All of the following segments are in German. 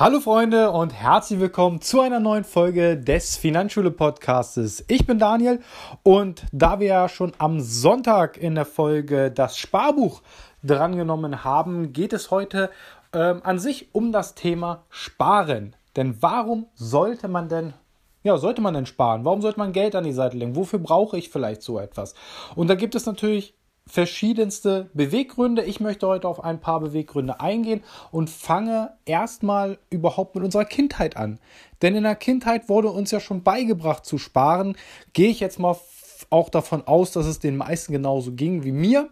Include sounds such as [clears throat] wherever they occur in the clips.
Hallo Freunde und herzlich willkommen zu einer neuen Folge des Finanzschule Podcastes. Ich bin Daniel und da wir ja schon am Sonntag in der Folge das Sparbuch drangenommen haben, geht es heute ähm, an sich um das Thema Sparen. Denn warum sollte man denn ja, sollte man denn sparen? Warum sollte man Geld an die Seite legen? Wofür brauche ich vielleicht so etwas? Und da gibt es natürlich verschiedenste Beweggründe. Ich möchte heute auf ein paar Beweggründe eingehen und fange erstmal überhaupt mit unserer Kindheit an. Denn in der Kindheit wurde uns ja schon beigebracht zu sparen. Gehe ich jetzt mal auch davon aus, dass es den meisten genauso ging wie mir.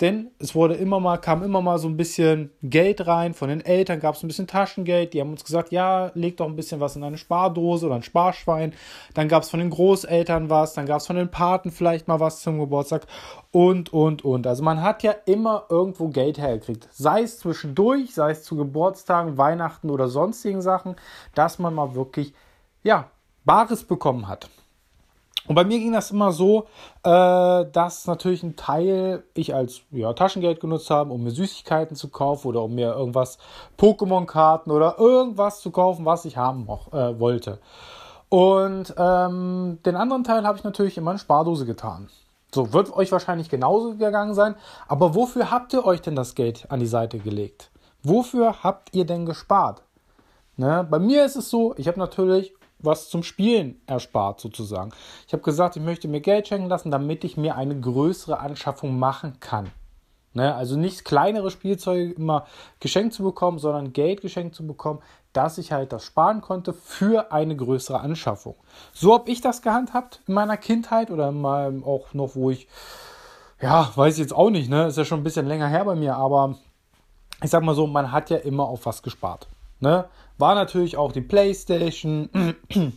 Denn es wurde immer mal, kam immer mal so ein bisschen Geld rein. Von den Eltern gab es ein bisschen Taschengeld. Die haben uns gesagt, ja, leg doch ein bisschen was in eine Spardose oder ein Sparschwein. Dann gab es von den Großeltern was, dann gab es von den Paten vielleicht mal was zum Geburtstag und, und, und. Also man hat ja immer irgendwo Geld hergekriegt. Sei es zwischendurch, sei es zu Geburtstagen, Weihnachten oder sonstigen Sachen, dass man mal wirklich, ja, Bares bekommen hat. Und bei mir ging das immer so, äh, dass natürlich ein Teil ich als ja, Taschengeld genutzt habe, um mir Süßigkeiten zu kaufen oder um mir irgendwas, Pokémon-Karten oder irgendwas zu kaufen, was ich haben äh, wollte. Und ähm, den anderen Teil habe ich natürlich in meine Spardose getan. So, wird euch wahrscheinlich genauso gegangen sein. Aber wofür habt ihr euch denn das Geld an die Seite gelegt? Wofür habt ihr denn gespart? Ne? Bei mir ist es so, ich habe natürlich was zum Spielen erspart sozusagen. Ich habe gesagt, ich möchte mir Geld schenken lassen, damit ich mir eine größere Anschaffung machen kann. Ne? Also nicht kleinere Spielzeuge immer geschenkt zu bekommen, sondern Geld geschenkt zu bekommen, dass ich halt das sparen konnte für eine größere Anschaffung. So habe ich das gehandhabt in meiner Kindheit oder mal auch noch, wo ich, ja, weiß ich jetzt auch nicht, ne? Ist ja schon ein bisschen länger her bei mir, aber ich sag mal so, man hat ja immer auf was gespart. Ne? War natürlich auch die PlayStation, [clears throat]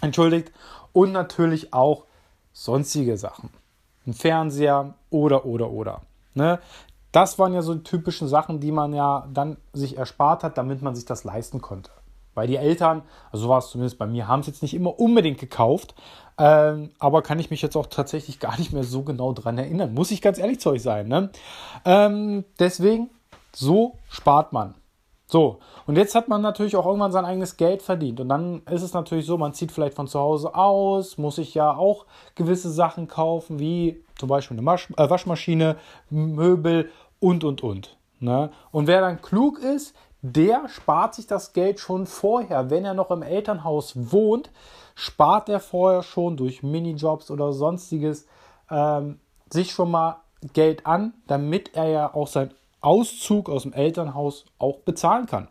entschuldigt, und natürlich auch sonstige Sachen. Ein Fernseher oder, oder, oder. Ne? Das waren ja so die typischen Sachen, die man ja dann sich erspart hat, damit man sich das leisten konnte. Weil die Eltern, also so war es zumindest bei mir, haben es jetzt nicht immer unbedingt gekauft, ähm, aber kann ich mich jetzt auch tatsächlich gar nicht mehr so genau dran erinnern. Muss ich ganz ehrlich zu euch sein. Ne? Ähm, deswegen, so spart man. So, und jetzt hat man natürlich auch irgendwann sein eigenes Geld verdient. Und dann ist es natürlich so, man zieht vielleicht von zu Hause aus, muss sich ja auch gewisse Sachen kaufen, wie zum Beispiel eine Masch äh, Waschmaschine, Möbel und, und, und. Ne? Und wer dann klug ist, der spart sich das Geld schon vorher. Wenn er noch im Elternhaus wohnt, spart er vorher schon durch Minijobs oder sonstiges ähm, sich schon mal Geld an, damit er ja auch sein Auszug aus dem Elternhaus auch bezahlen kann.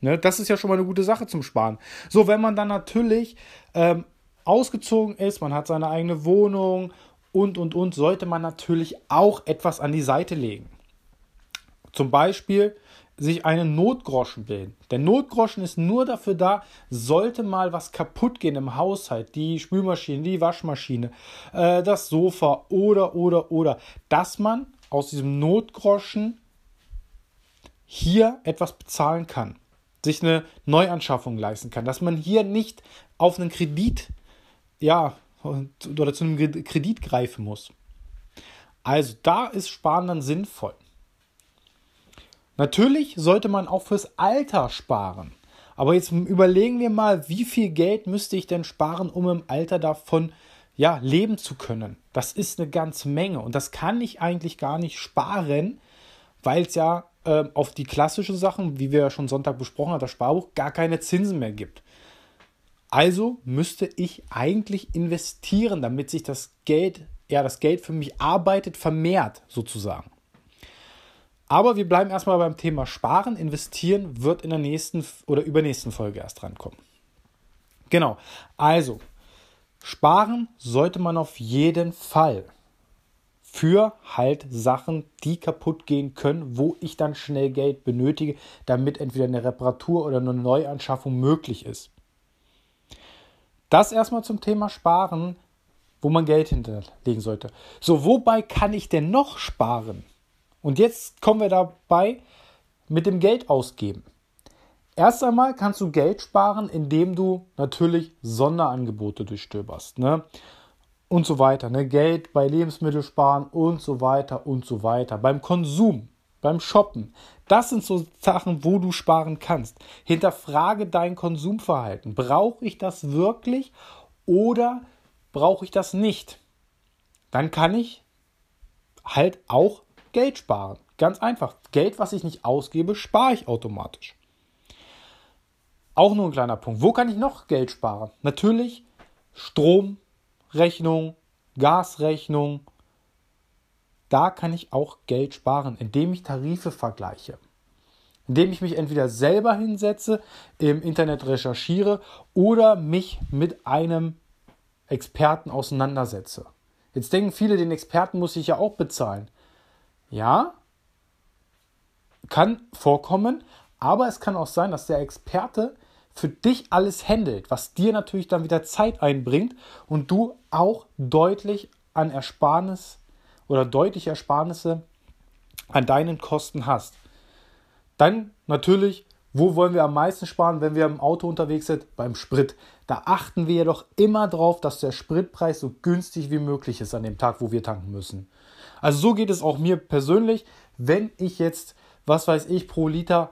Ne, das ist ja schon mal eine gute Sache zum Sparen. So, wenn man dann natürlich ähm, ausgezogen ist, man hat seine eigene Wohnung und, und, und, sollte man natürlich auch etwas an die Seite legen. Zum Beispiel sich einen Notgroschen bilden. Der Notgroschen ist nur dafür da, sollte mal was kaputt gehen im Haushalt, die Spülmaschine, die Waschmaschine, äh, das Sofa oder, oder, oder, dass man aus diesem Notgroschen hier etwas bezahlen kann, sich eine Neuanschaffung leisten kann, dass man hier nicht auf einen Kredit, ja, oder zu einem Kredit greifen muss. Also da ist Sparen dann sinnvoll. Natürlich sollte man auch fürs Alter sparen. Aber jetzt überlegen wir mal, wie viel Geld müsste ich denn sparen, um im Alter davon ja, leben zu können. Das ist eine ganze Menge und das kann ich eigentlich gar nicht sparen, weil es ja äh, auf die klassischen Sachen, wie wir ja schon Sonntag besprochen haben, das Sparbuch, gar keine Zinsen mehr gibt. Also müsste ich eigentlich investieren, damit sich das Geld, ja, das Geld für mich arbeitet, vermehrt sozusagen. Aber wir bleiben erstmal beim Thema Sparen. Investieren wird in der nächsten oder übernächsten Folge erst drankommen. Genau. Also, sparen sollte man auf jeden Fall für halt Sachen, die kaputt gehen können, wo ich dann schnell Geld benötige, damit entweder eine Reparatur oder eine Neuanschaffung möglich ist. Das erstmal zum Thema Sparen, wo man Geld hinterlegen sollte. So, wobei kann ich denn noch sparen? Und jetzt kommen wir dabei mit dem Geld ausgeben. Erst einmal kannst du Geld sparen, indem du natürlich Sonderangebote durchstöberst. Ne? Und so weiter. Ne? Geld bei Lebensmitteln sparen und so weiter und so weiter. Beim Konsum. beim Shoppen. Das sind so Sachen, wo du sparen kannst. Hinterfrage dein Konsumverhalten. Brauche ich das wirklich oder brauche ich das nicht? Dann kann ich halt auch Geld sparen. Ganz einfach. Geld, was ich nicht ausgebe, spare ich automatisch. Auch nur ein kleiner Punkt. Wo kann ich noch Geld sparen? Natürlich Stromrechnung, Gasrechnung. Da kann ich auch Geld sparen, indem ich Tarife vergleiche. Indem ich mich entweder selber hinsetze, im Internet recherchiere oder mich mit einem Experten auseinandersetze. Jetzt denken viele, den Experten muss ich ja auch bezahlen. Ja, kann vorkommen, aber es kann auch sein, dass der Experte für dich alles handelt, was dir natürlich dann wieder Zeit einbringt und du auch deutlich an Ersparnis oder deutliche Ersparnisse an deinen Kosten hast. Dann natürlich, wo wollen wir am meisten sparen, wenn wir im Auto unterwegs sind? Beim Sprit. Da achten wir jedoch immer darauf, dass der Spritpreis so günstig wie möglich ist an dem Tag, wo wir tanken müssen. Also so geht es auch mir persönlich, wenn ich jetzt, was weiß ich, pro Liter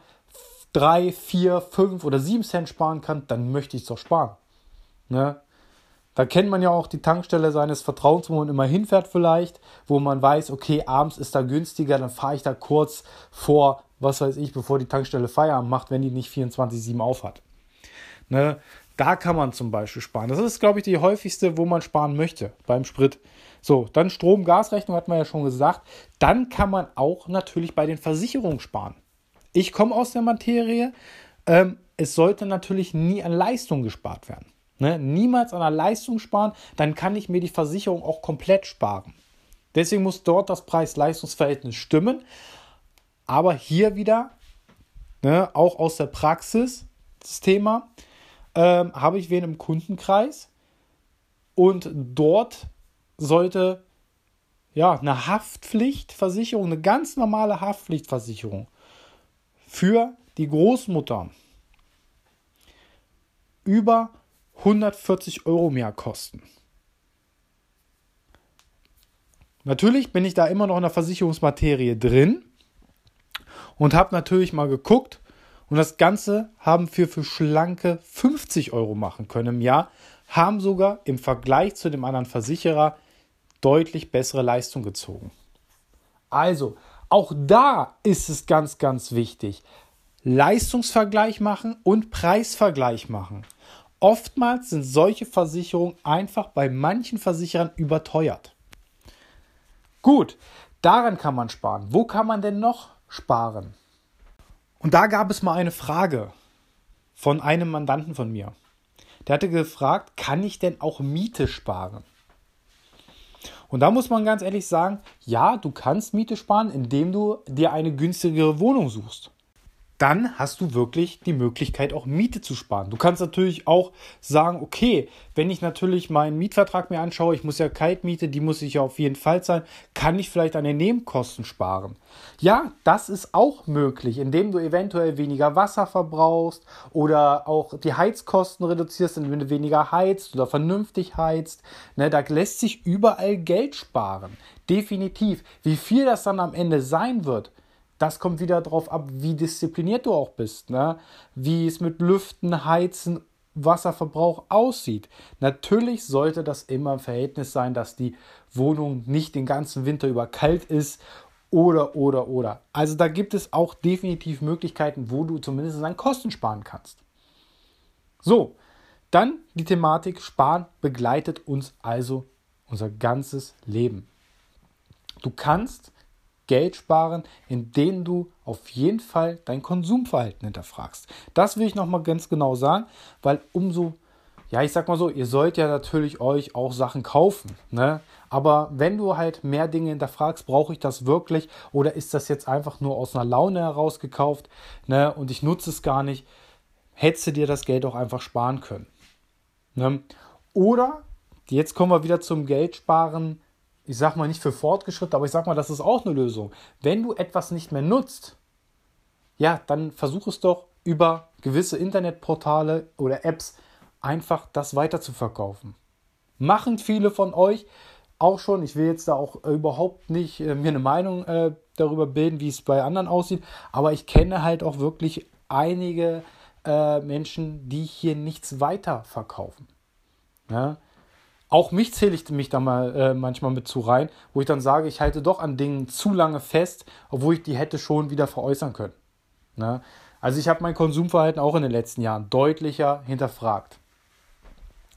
3, 4, 5 oder 7 Cent sparen kann, dann möchte ich es doch sparen. Ne? Da kennt man ja auch die Tankstelle seines Vertrauens, wo man immer hinfährt vielleicht, wo man weiß, okay, abends ist da günstiger, dann fahre ich da kurz vor, was weiß ich, bevor die Tankstelle Feierabend macht, wenn die nicht 24-7 aufhat. Ne? Da kann man zum Beispiel sparen. Das ist, glaube ich, die häufigste, wo man sparen möchte beim Sprit. So, dann Strom, Gasrechnung hat man ja schon gesagt. Dann kann man auch natürlich bei den Versicherungen sparen. Ich komme aus der Materie. Ähm, es sollte natürlich nie an Leistung gespart werden. Ne? Niemals an der Leistung sparen, dann kann ich mir die Versicherung auch komplett sparen. Deswegen muss dort das Preis-Leistungs-Verhältnis stimmen. Aber hier wieder, ne, auch aus der Praxis, das Thema, ähm, habe ich wen im Kundenkreis und dort sollte ja eine Haftpflichtversicherung, eine ganz normale Haftpflichtversicherung für die Großmutter über 140 Euro mehr kosten. Natürlich bin ich da immer noch in der Versicherungsmaterie drin und habe natürlich mal geguckt und das Ganze haben wir für schlanke 50 Euro machen können im Jahr, haben sogar im Vergleich zu dem anderen Versicherer deutlich bessere Leistung gezogen. Also, auch da ist es ganz, ganz wichtig. Leistungsvergleich machen und Preisvergleich machen. Oftmals sind solche Versicherungen einfach bei manchen Versicherern überteuert. Gut, daran kann man sparen. Wo kann man denn noch sparen? Und da gab es mal eine Frage von einem Mandanten von mir. Der hatte gefragt, kann ich denn auch Miete sparen? Und da muss man ganz ehrlich sagen, ja, du kannst Miete sparen, indem du dir eine günstigere Wohnung suchst dann hast du wirklich die Möglichkeit, auch Miete zu sparen. Du kannst natürlich auch sagen, okay, wenn ich natürlich meinen Mietvertrag mir anschaue, ich muss ja Kaltmiete, die muss ich ja auf jeden Fall zahlen, kann ich vielleicht an den Nebenkosten sparen. Ja, das ist auch möglich, indem du eventuell weniger Wasser verbrauchst oder auch die Heizkosten reduzierst, indem du weniger heizt oder vernünftig heizt. Ne, da lässt sich überall Geld sparen. Definitiv. Wie viel das dann am Ende sein wird, das kommt wieder darauf ab, wie diszipliniert du auch bist, ne? wie es mit Lüften, Heizen, Wasserverbrauch aussieht. Natürlich sollte das immer im Verhältnis sein, dass die Wohnung nicht den ganzen Winter über kalt ist oder, oder, oder. Also da gibt es auch definitiv Möglichkeiten, wo du zumindest an Kosten sparen kannst. So, dann die Thematik Sparen begleitet uns also unser ganzes Leben. Du kannst Geld sparen, indem du auf jeden Fall dein Konsumverhalten hinterfragst. Das will ich nochmal ganz genau sagen, weil umso, ja, ich sag mal so, ihr sollt ja natürlich euch auch Sachen kaufen, ne? Aber wenn du halt mehr Dinge hinterfragst, brauche ich das wirklich oder ist das jetzt einfach nur aus einer Laune heraus gekauft, ne? Und ich nutze es gar nicht, hättest du dir das Geld auch einfach sparen können. Ne? Oder, jetzt kommen wir wieder zum Geldsparen ich sag mal nicht für fortgeschritten, aber ich sag mal, das ist auch eine Lösung. Wenn du etwas nicht mehr nutzt, ja, dann versuch es doch über gewisse Internetportale oder Apps einfach das weiter zu verkaufen. Machen viele von euch, auch schon. Ich will jetzt da auch überhaupt nicht äh, mir eine Meinung äh, darüber bilden, wie es bei anderen aussieht. Aber ich kenne halt auch wirklich einige äh, Menschen, die hier nichts weiter verkaufen. Ja? Auch mich zähle ich mich da mal äh, manchmal mit zu rein, wo ich dann sage, ich halte doch an Dingen zu lange fest, obwohl ich die hätte schon wieder veräußern können. Ja? Also ich habe mein Konsumverhalten auch in den letzten Jahren deutlicher hinterfragt.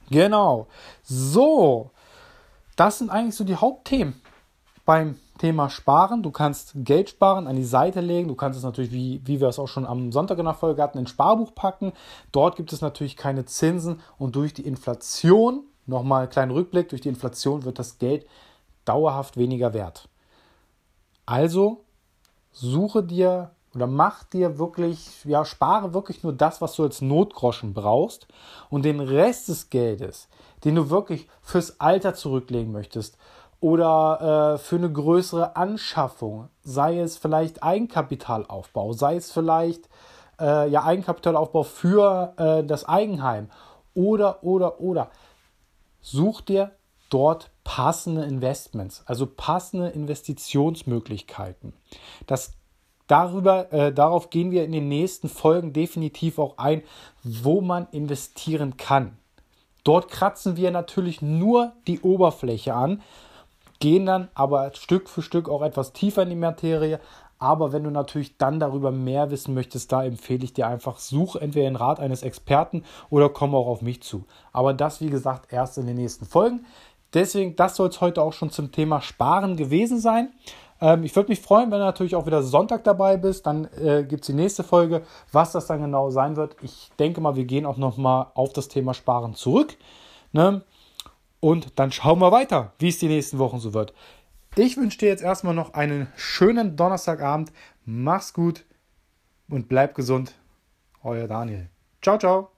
Genau. So, das sind eigentlich so die Hauptthemen beim Thema Sparen. Du kannst Geld sparen, an die Seite legen. Du kannst es natürlich, wie, wie wir es auch schon am Sonntag in der Folge hatten, in Sparbuch packen. Dort gibt es natürlich keine Zinsen und durch die Inflation, nochmal einen kleinen Rückblick, durch die Inflation wird das Geld dauerhaft weniger wert. Also suche dir oder mach dir wirklich, ja, spare wirklich nur das, was du als Notgroschen brauchst und den Rest des Geldes, den du wirklich fürs Alter zurücklegen möchtest oder äh, für eine größere Anschaffung, sei es vielleicht Eigenkapitalaufbau, sei es vielleicht äh, ja Eigenkapitalaufbau für äh, das Eigenheim oder oder oder such dir dort passende Investments, also passende Investitionsmöglichkeiten. Das darüber, äh, darauf gehen wir in den nächsten Folgen definitiv auch ein, wo man investieren kann. Dort kratzen wir natürlich nur die Oberfläche an, gehen dann aber Stück für Stück auch etwas tiefer in die Materie. Aber wenn du natürlich dann darüber mehr wissen möchtest, da empfehle ich dir einfach, such entweder den Rat eines Experten oder komm auch auf mich zu. Aber das, wie gesagt, erst in den nächsten Folgen. Deswegen, das soll es heute auch schon zum Thema Sparen gewesen sein. Ähm, ich würde mich freuen, wenn du natürlich auch wieder Sonntag dabei bist. Dann äh, gibt es die nächste Folge, was das dann genau sein wird. Ich denke mal, wir gehen auch nochmal auf das Thema Sparen zurück. Ne? Und dann schauen wir weiter, wie es die nächsten Wochen so wird. Ich wünsche dir jetzt erstmal noch einen schönen Donnerstagabend. Mach's gut und bleib gesund. Euer Daniel. Ciao, ciao.